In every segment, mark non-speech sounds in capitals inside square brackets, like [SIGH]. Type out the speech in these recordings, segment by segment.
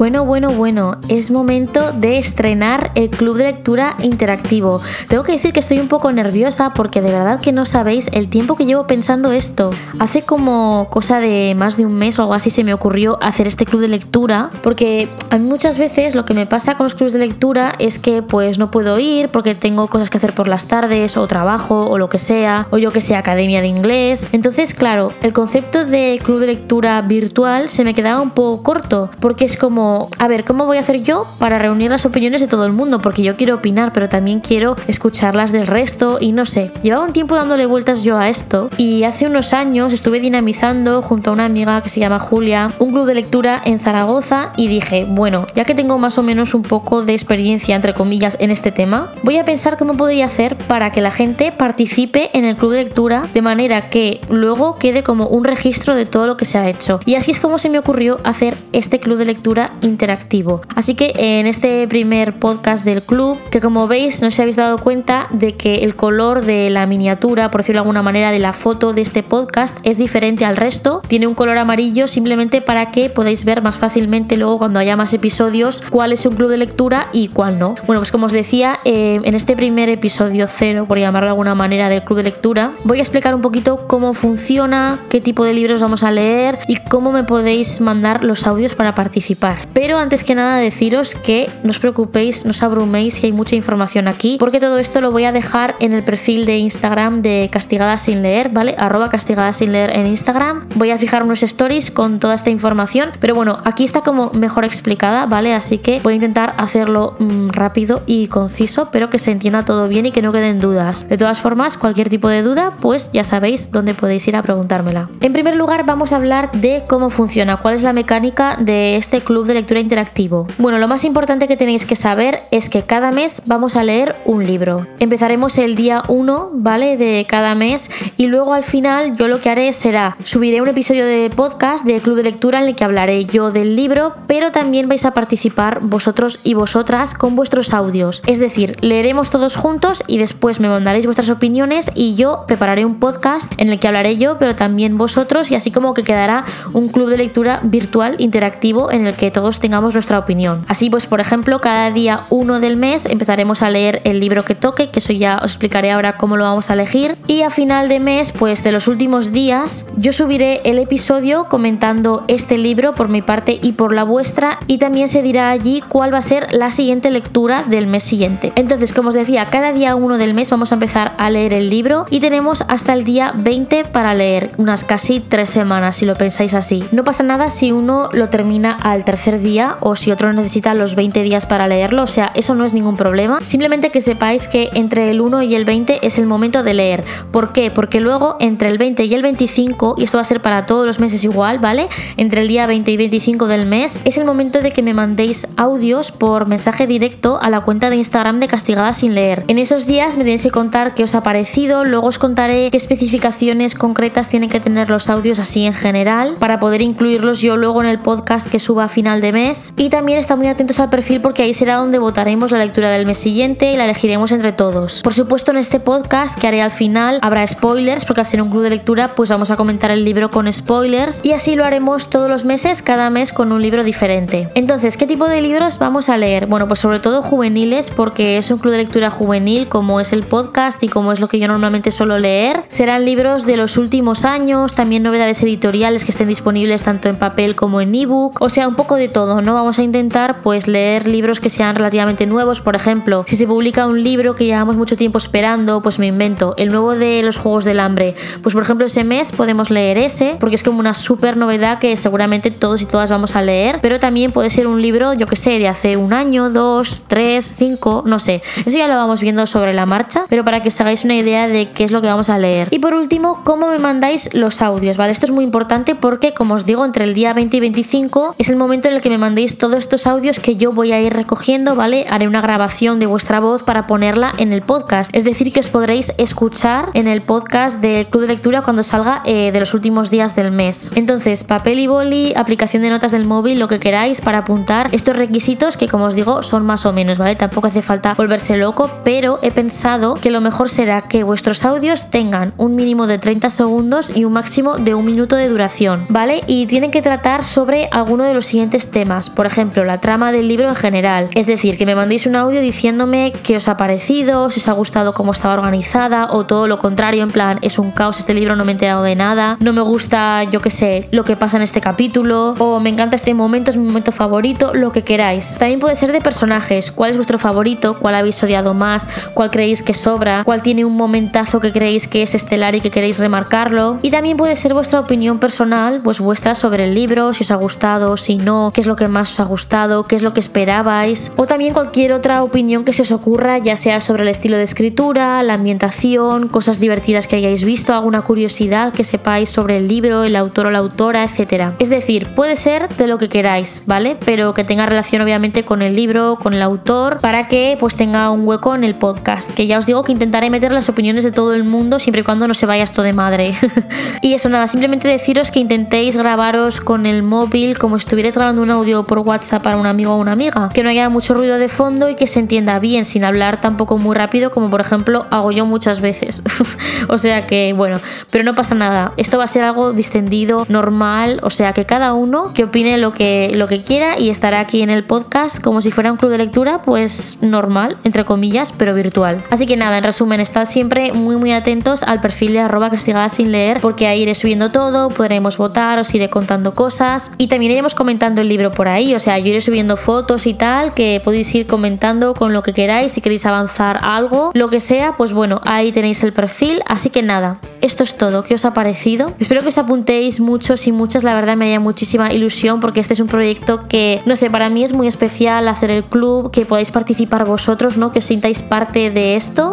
Bueno, bueno, bueno, es momento de estrenar el club de lectura interactivo. Tengo que decir que estoy un poco nerviosa porque de verdad que no sabéis el tiempo que llevo pensando esto. Hace como cosa de más de un mes o algo así se me ocurrió hacer este club de lectura porque a mí muchas veces lo que me pasa con los clubes de lectura es que pues no puedo ir porque tengo cosas que hacer por las tardes o trabajo o lo que sea o yo que sé academia de inglés. Entonces, claro, el concepto de club de lectura virtual se me quedaba un poco corto porque es como a ver, ¿cómo voy a hacer yo para reunir las opiniones de todo el mundo? Porque yo quiero opinar, pero también quiero escucharlas del resto y no sé. Llevaba un tiempo dándole vueltas yo a esto y hace unos años estuve dinamizando junto a una amiga que se llama Julia un club de lectura en Zaragoza y dije, bueno, ya que tengo más o menos un poco de experiencia, entre comillas, en este tema, voy a pensar cómo podría hacer para que la gente participe en el club de lectura de manera que luego quede como un registro de todo lo que se ha hecho. Y así es como se me ocurrió hacer este club de lectura interactivo. Así que en este primer podcast del club, que como veis no os habéis dado cuenta de que el color de la miniatura, por decirlo de alguna manera, de la foto de este podcast es diferente al resto. Tiene un color amarillo simplemente para que podáis ver más fácilmente luego cuando haya más episodios cuál es un club de lectura y cuál no. Bueno, pues como os decía, eh, en este primer episodio cero, por llamarlo de alguna manera, del club de lectura, voy a explicar un poquito cómo funciona, qué tipo de libros vamos a leer y cómo me podéis mandar los audios para participar. Pero antes que nada deciros que no os preocupéis, no os abruméis que hay mucha información aquí, porque todo esto lo voy a dejar en el perfil de Instagram de Castigada sin leer, ¿vale? Arroba Castigada sin leer en Instagram. Voy a fijar unos stories con toda esta información, pero bueno, aquí está como mejor explicada, ¿vale? Así que voy a intentar hacerlo mm, rápido y conciso, pero que se entienda todo bien y que no queden dudas. De todas formas, cualquier tipo de duda, pues ya sabéis dónde podéis ir a preguntármela. En primer lugar, vamos a hablar de cómo funciona, cuál es la mecánica de este club de lectura interactivo? Bueno, lo más importante que tenéis que saber es que cada mes vamos a leer un libro. Empezaremos el día 1, ¿vale? De cada mes y luego al final yo lo que haré será subiré un episodio de podcast de Club de Lectura en el que hablaré yo del libro, pero también vais a participar vosotros y vosotras con vuestros audios. Es decir, leeremos todos juntos y después me mandaréis vuestras opiniones y yo prepararé un podcast en el que hablaré yo, pero también vosotros y así como que quedará un club de lectura virtual interactivo en el que todos tengamos nuestra opinión. Así pues, por ejemplo, cada día uno del mes empezaremos a leer el libro que toque, que eso ya os explicaré ahora cómo lo vamos a elegir. Y a final de mes, pues de los últimos días, yo subiré el episodio comentando este libro por mi parte y por la vuestra y también se dirá allí cuál va a ser la siguiente lectura del mes siguiente. Entonces, como os decía, cada día uno del mes vamos a empezar a leer el libro y tenemos hasta el día 20 para leer, unas casi tres semanas si lo pensáis así. No pasa nada si uno lo termina al tercer día o si otro necesita los 20 días para leerlo, o sea, eso no es ningún problema. Simplemente que sepáis que entre el 1 y el 20 es el momento de leer. ¿Por qué? Porque luego entre el 20 y el 25, y esto va a ser para todos los meses igual, ¿vale? Entre el día 20 y 25 del mes, es el momento de que me mandéis audios por mensaje directo a la cuenta de Instagram de Castigada sin leer. En esos días me tenéis que contar qué os ha parecido, luego os contaré qué especificaciones concretas tienen que tener los audios así en general para poder incluirlos yo luego en el podcast que suba a final de mes y también está muy atentos al perfil porque ahí será donde votaremos la lectura del mes siguiente y la elegiremos entre todos. Por supuesto en este podcast que haré al final habrá spoilers porque al ser un club de lectura pues vamos a comentar el libro con spoilers y así lo haremos todos los meses, cada mes con un libro diferente. Entonces, ¿qué tipo de libros vamos a leer? Bueno, pues sobre todo juveniles porque es un club de lectura juvenil como es el podcast y como es lo que yo normalmente suelo leer. Serán libros de los últimos años, también novedades editoriales que estén disponibles tanto en papel como en ebook, o sea, un poco de todo, ¿no? vamos a intentar pues leer libros que sean relativamente nuevos. Por ejemplo, si se publica un libro que llevamos mucho tiempo esperando, pues me invento el nuevo de los Juegos del Hambre. Pues por ejemplo ese mes podemos leer ese, porque es como una súper novedad que seguramente todos y todas vamos a leer. Pero también puede ser un libro, yo que sé, de hace un año, dos, tres, cinco, no sé. Eso ya lo vamos viendo sobre la marcha, pero para que os hagáis una idea de qué es lo que vamos a leer. Y por último, cómo me mandáis los audios, ¿vale? Esto es muy importante porque, como os digo, entre el día 20 y 25 es el momento en el que me mandéis todos estos audios que yo voy a ir recogiendo, ¿vale? Haré una grabación de vuestra voz para ponerla en el podcast. Es decir, que os podréis escuchar en el podcast del Club de Lectura cuando salga eh, de los últimos días del mes. Entonces, papel y boli, aplicación de notas del móvil, lo que queráis para apuntar estos requisitos que, como os digo, son más o menos, ¿vale? Tampoco hace falta volverse loco, pero he pensado que lo mejor será que vuestros audios tengan un mínimo de 30 segundos y un máximo de un minuto de duración, ¿vale? Y tienen que tratar sobre alguno de los siguientes temas, por ejemplo, la trama del libro en general. Es decir, que me mandéis un audio diciéndome qué os ha parecido, si os ha gustado cómo estaba organizada o todo lo contrario, en plan, es un caos este libro, no me he enterado de nada, no me gusta, yo qué sé, lo que pasa en este capítulo o me encanta este momento, es mi momento favorito, lo que queráis. También puede ser de personajes, cuál es vuestro favorito, cuál habéis odiado más, cuál creéis que sobra, cuál tiene un momentazo que creéis que es estelar y que queréis remarcarlo. Y también puede ser vuestra opinión personal, pues vuestra sobre el libro, si os ha gustado, si no, qué es lo que más os ha gustado, qué es lo que esperabais. O también cualquier otra opinión que se os ocurra, ya sea sobre el estilo de escritura, la ambientación, cosas divertidas que hayáis visto, alguna curiosidad que sepáis sobre el libro, el autor o la autora, etc. Es decir, puede ser de lo que queráis, ¿vale? Pero que tenga relación obviamente con el libro, con el autor, para que pues tenga un hueco en el podcast. Que ya os digo que intentaré meter las opiniones de todo el mundo siempre y cuando no se vaya esto de madre. [LAUGHS] y eso nada, simplemente deciros que intentéis grabaros con el móvil como si estuvierais grabando un audio por WhatsApp para un amigo o una amiga. Que no haya mucho ruido de fondo y que se entienda bien sin hablar tampoco muy rápido como por ejemplo hago yo muchas veces. [LAUGHS] o sea que bueno, pero no pasa nada. Esto va a ser algo distendido, normal, o sea que cada uno que opine lo que, lo que quiera y estará aquí en el podcast como si fuera un club de lectura, pues normal, entre comillas, pero virtual. Así que nada, en resumen, estad siempre muy muy atentos al perfil de arroba castigada sin leer porque ahí iré subiendo todo, podremos votar, os iré contando cosas y también iremos comentando el libro por ahí, o sea, yo iré subiendo fotos y tal que podéis ir comentando con lo que queráis, si queréis avanzar algo, lo que sea, pues bueno, ahí tenéis el perfil, así que nada, esto es todo, ¿qué os ha parecido? Espero que os apuntéis muchos y muchas, la verdad me haría muchísima ilusión porque este es un proyecto que, no sé, para mí es muy especial hacer el club, que podáis participar vosotros, ¿no? Que os sintáis parte de esto.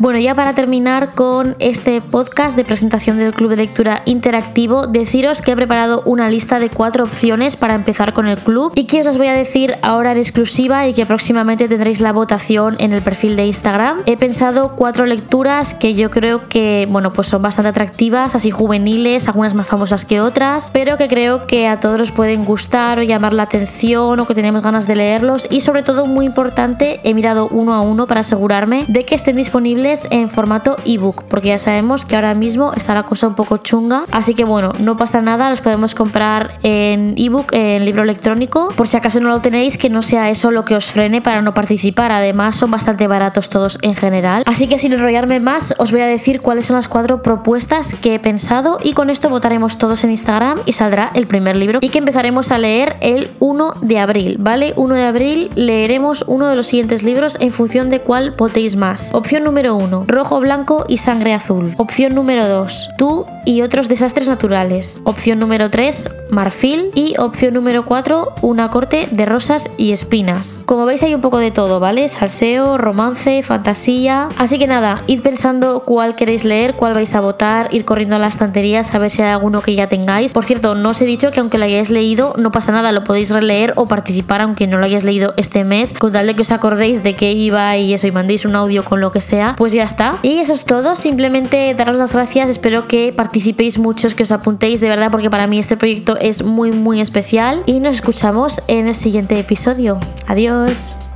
Bueno, ya para terminar con este podcast de presentación del Club de Lectura Interactivo, deciros que he preparado una lista de cuatro opciones para empezar con el club y que os las voy a decir ahora en exclusiva y que próximamente tendréis la votación en el perfil de Instagram. He pensado cuatro lecturas que yo creo que, bueno, pues son bastante atractivas, así juveniles, algunas más famosas que otras, pero que creo que a todos os pueden gustar o llamar la atención o que tenemos ganas de leerlos y sobre todo muy importante, he mirado uno a uno para asegurarme de que estén disponibles en formato ebook, porque ya sabemos que ahora mismo está la cosa un poco chunga. Así que bueno, no pasa nada, los podemos comprar en ebook, en libro electrónico. Por si acaso no lo tenéis, que no sea eso lo que os frene para no participar. Además, son bastante baratos todos en general. Así que sin enrollarme más, os voy a decir cuáles son las cuatro propuestas que he pensado y con esto votaremos todos en Instagram y saldrá el primer libro y que empezaremos a leer el 1 de abril, ¿vale? 1 de abril leeremos uno de los siguientes libros en función de cuál votéis más. Opción número 1, rojo, blanco y sangre azul. Opción número 2, tú y otros desastres naturales. Opción número 3, marfil. Y opción número 4, una corte de rosas y espinas. Como veis hay un poco de todo, ¿vale? Salseo, romance, fantasía. Así que nada, id pensando cuál queréis leer, cuál vais a votar, ir corriendo a las estanterías a ver si hay alguno que ya tengáis. Por cierto, no os he dicho que aunque lo hayáis leído, no pasa nada, lo podéis releer o participar aunque no lo hayáis leído este mes, con tal de que os acordéis de qué iba y eso y mandéis un audio con lo que sea, pues ya está. Y eso es todo, simplemente daros las gracias, espero que participéis muchos, que os apuntéis de verdad, porque para mí este proyecto es muy muy especial y nos escuchamos en el siguiente episodio. Adiós.